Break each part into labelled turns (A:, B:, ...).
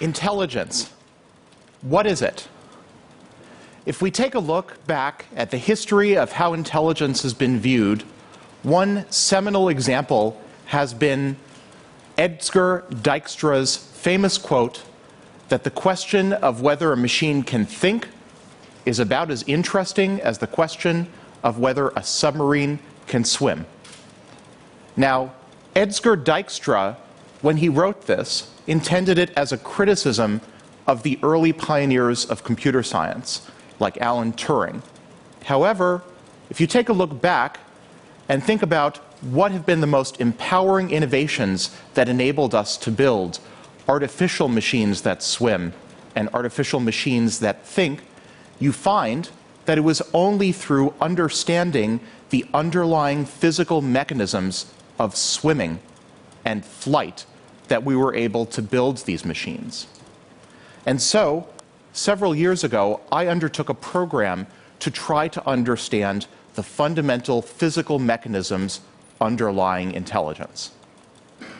A: Intelligence. What is it? If we take a look back at the history of how intelligence has been viewed, one seminal example has been Edsger Dijkstra's famous quote that the question of whether a machine can think is about as interesting as the question of whether a submarine can swim. Now, Edsger Dijkstra, when he wrote this, intended it as a criticism of the early pioneers of computer science, like Alan Turing. However, if you take a look back and think about what have been the most empowering innovations that enabled us to build artificial machines that swim and artificial machines that think, you find that it was only through understanding the underlying physical mechanisms of swimming and flight that we were able to build these machines. And so, several years ago, I undertook a program to try to understand the fundamental physical mechanisms underlying intelligence.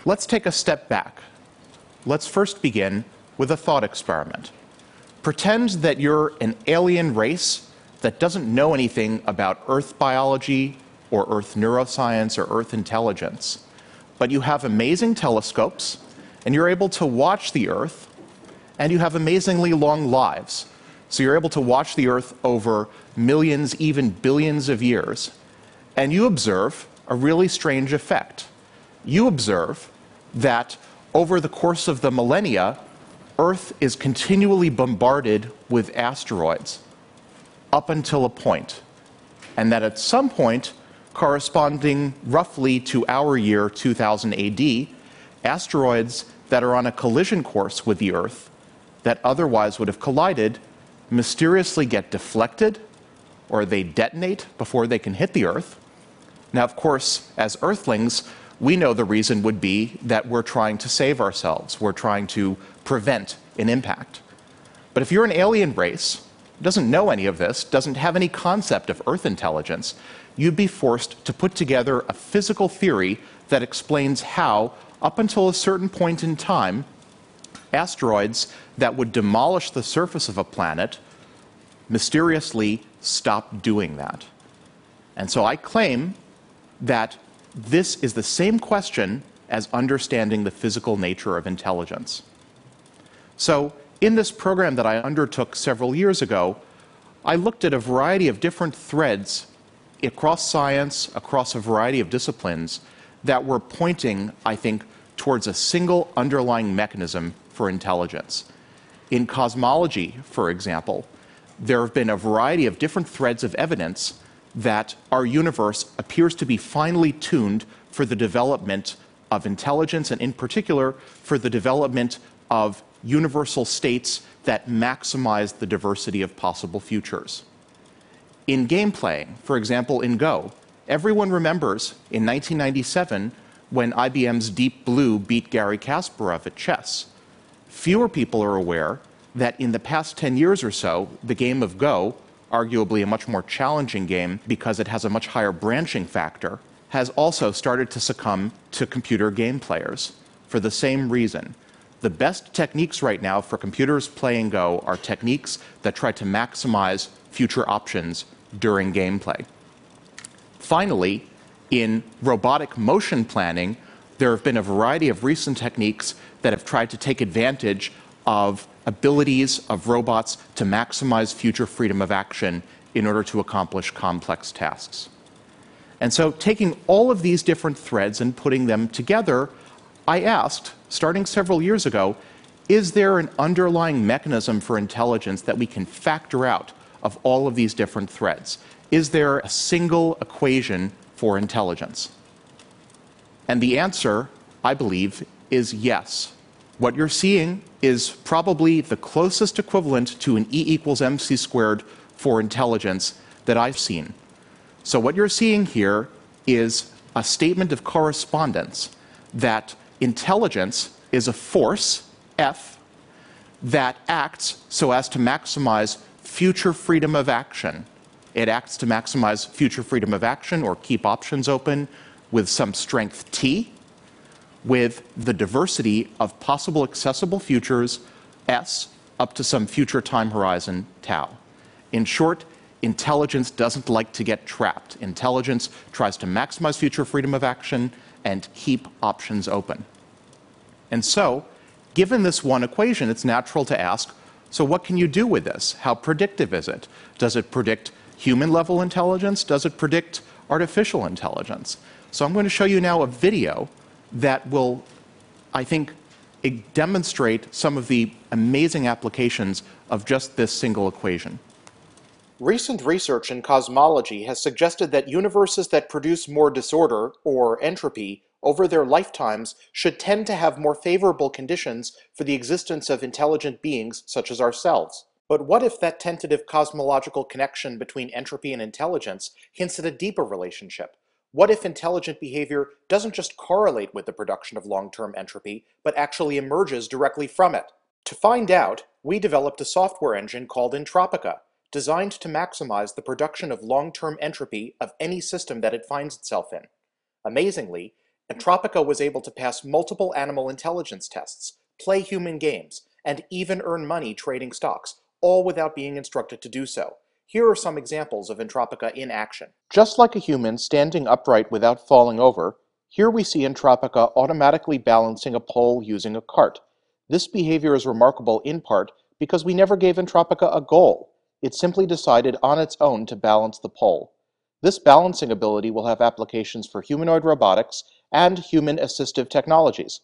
A: Let's take a step back. Let's first begin with a thought experiment. Pretend that you're an alien race that doesn't know anything about Earth biology or Earth neuroscience or Earth intelligence, but you have amazing telescopes and you're able to watch the Earth and you have amazingly long lives. So you're able to watch the Earth over millions, even billions of years, and you observe a really strange effect. You observe that over the course of the millennia, Earth is continually bombarded with asteroids up until a point, and that at some point, corresponding roughly to our year 2000 AD, asteroids that are on a collision course with the Earth that otherwise would have collided mysteriously get deflected or they detonate before they can hit the Earth. Now, of course, as Earthlings, we know the reason would be that we're trying to save ourselves, we're trying to prevent an impact. But if you're an alien race, doesn't know any of this, doesn't have any concept of Earth intelligence, you'd be forced to put together a physical theory that explains how, up until a certain point in time, asteroids that would demolish the surface of a planet mysteriously stop doing that. And so I claim that this is the same question as understanding the physical nature of intelligence. So, in this program that I undertook several years ago, I looked at a variety of different threads across science, across a variety of disciplines, that were pointing, I think, towards a single underlying mechanism for intelligence. In cosmology, for example, there have been a variety of different threads of evidence that our universe appears to be finely tuned for the development of intelligence, and in particular, for the development of universal states that maximize the diversity of possible futures. In game playing, for example, in Go, everyone remembers in 1997 when IBM's Deep Blue beat Garry Kasparov at chess fewer people are aware that in the past 10 years or so, the game of Go, arguably a much more challenging game because it has a much higher branching factor, has also started to succumb to computer game players for the same reason. The best techniques right now for computers playing Go are techniques that try to maximize future options during gameplay. Finally, in robotic motion planning, there have been a variety of recent techniques that have tried to take advantage of abilities of robots to maximize future freedom of action in order to accomplish complex tasks. And so, taking all of these different threads and putting them together, I asked, starting several years ago, is there an underlying mechanism for intelligence that we can factor out of all of these different threads? Is there a single equation for intelligence? And the answer, I believe, is yes. What you're seeing is probably the closest equivalent to an E equals mc squared for intelligence that I've seen. So, what you're seeing here is a statement of correspondence that intelligence is a force, F, that acts so as to maximize future freedom of action. It acts to maximize future freedom of action or keep options open with some strength T, with the diversity of possible accessible futures S up to some future time horizon tau. In short, intelligence doesn't like to get trapped. Intelligence tries to maximize future freedom of action and keep options open. And so, given this one equation, it's natural to ask so, what can you do with this? How predictive is it? Does it predict human level intelligence? Does it predict artificial intelligence? So, I'm going to show you now a video that will, I think, demonstrate some of the amazing applications of just this single equation.
B: Recent research in cosmology has suggested that universes that produce more disorder, or entropy, over their lifetimes should tend to have more favorable conditions for the existence of intelligent beings such as ourselves. But what if that tentative cosmological connection between entropy and intelligence hints at a deeper relationship? What if intelligent behavior doesn't just correlate with the production of long-term entropy, but actually emerges directly from it? To find out, we developed a software engine called Entropica, designed to maximize the production of long-term entropy of any system that it finds itself in. Amazingly, Entropica was able to pass multiple animal intelligence tests, play human games, and even earn money trading stocks, all without being instructed to do so. Here are some examples of Entropica in action. Just like a human standing upright without falling over, here we see Entropica automatically balancing a pole using a cart. This behavior is remarkable in part because we never gave Entropica a goal it simply decided on its own to balance the pole. This balancing ability will have applications for humanoid robotics and human assistive technologies.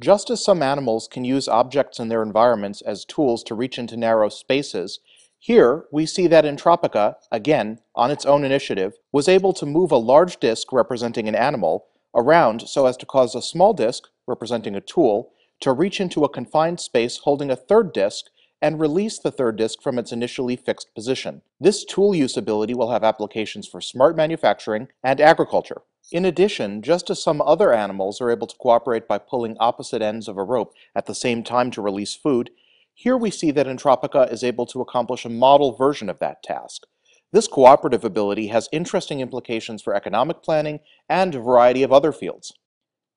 B: Just as some animals can use objects in their environments as tools to reach into narrow spaces, here we see that Entropica, again, on its own initiative, was able to move a large disk representing an animal around so as to cause a small disk, representing a tool, to reach into a confined space holding a third disk and release the third disk from its initially fixed position. This tool usability will have applications for smart manufacturing and agriculture. In addition, just as some other animals are able to cooperate by pulling opposite ends of a rope at the same time to release food, here we see that Entropica is able to accomplish a model version of that task. This cooperative ability has interesting implications for economic planning and a variety of other fields.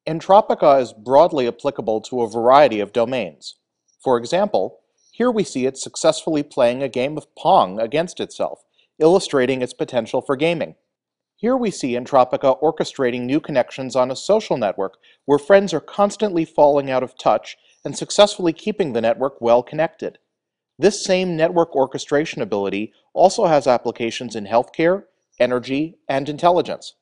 B: Entropica is broadly applicable to a variety of domains. For example, here we see it successfully playing a game of Pong against itself, illustrating its potential for gaming. Here we see Entropica orchestrating new connections on a social network where friends are constantly falling out of touch and successfully keeping the network well connected. This same network orchestration ability also has applications in healthcare, energy, and intelligence.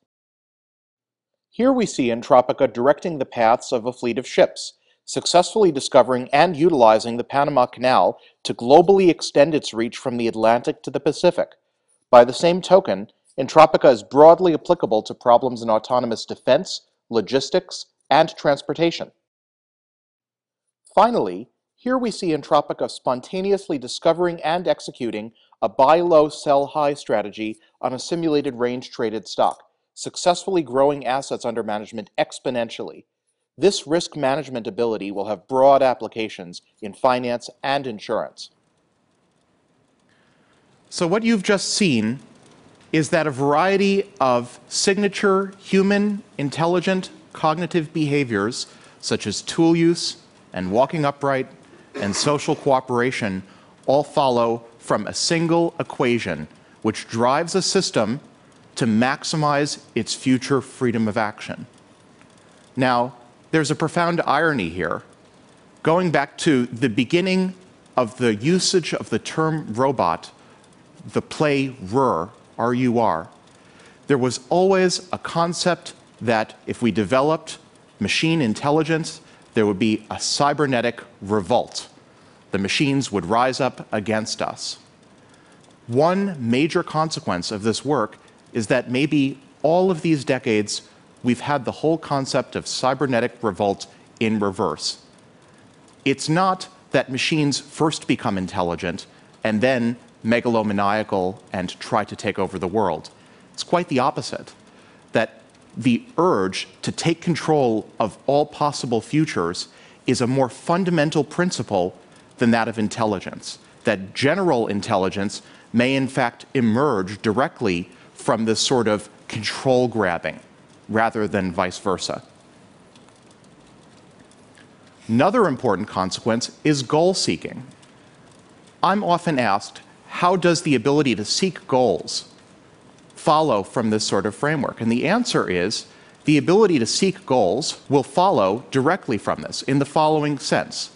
B: Here we see Entropica directing the paths of a fleet of ships, successfully discovering and utilizing the Panama Canal to globally extend its reach from the Atlantic to the Pacific. By the same token, Entropica is broadly applicable to problems in autonomous defense, logistics, and transportation. Finally, here we see Entropica spontaneously discovering and executing a buy low, sell high strategy on a simulated range traded stock, successfully growing assets under management exponentially. This risk management ability will have broad applications in finance and insurance.
A: So what you've just seen is that a variety of signature human intelligent cognitive behaviors such as tool use and walking upright and social cooperation all follow from a single equation which drives a system to maximize its future freedom of action. Now, there's a profound irony here. Going back to the beginning of the usage of the term robot, the play RUR, R-U-R, there was always a concept that if we developed machine intelligence, there would be a cybernetic revolt. The machines would rise up against us. One major consequence of this work is that maybe all of these decades we've had the whole concept of cybernetic revolt in reverse. It's not that machines first become intelligent and then megalomaniacal and try to take over the world. It's quite the opposite. That the urge to take control of all possible futures is a more fundamental principle than that of intelligence. That general intelligence may in fact emerge directly from this sort of control grabbing rather than vice versa. Another important consequence is goal seeking. I'm often asked, how does the ability to seek goals follow from this sort of framework? And the answer is the ability to seek goals will follow directly from this in the following sense.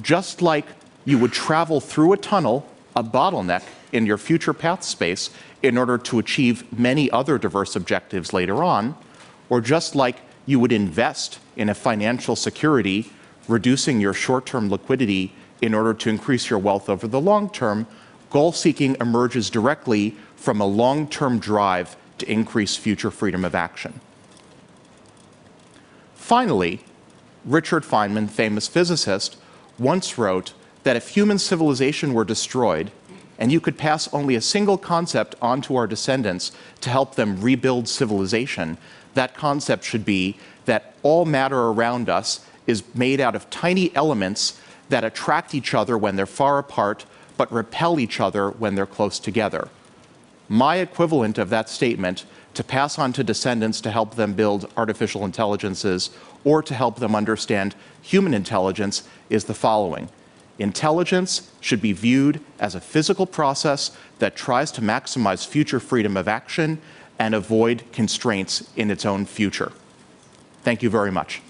A: Just like you would travel through a tunnel, a bottleneck in your future path space in order to achieve many other diverse objectives later on, or just like you would invest in a financial security, reducing your short term liquidity in order to increase your wealth over the long term, goal seeking emerges directly from a long term drive to increase future freedom of action. Finally, Richard Feynman, famous physicist, once wrote that if human civilization were destroyed and you could pass only a single concept on to our descendants to help them rebuild civilization, that concept should be that all matter around us is made out of tiny elements that attract each other when they're far apart, but repel each other when they're close together. My equivalent of that statement to pass on to descendants to help them build artificial intelligences or to help them understand human intelligence is the following. Intelligence should be viewed as a physical process that tries to maximize future freedom of action and avoid constraints in its own future. Thank you very much.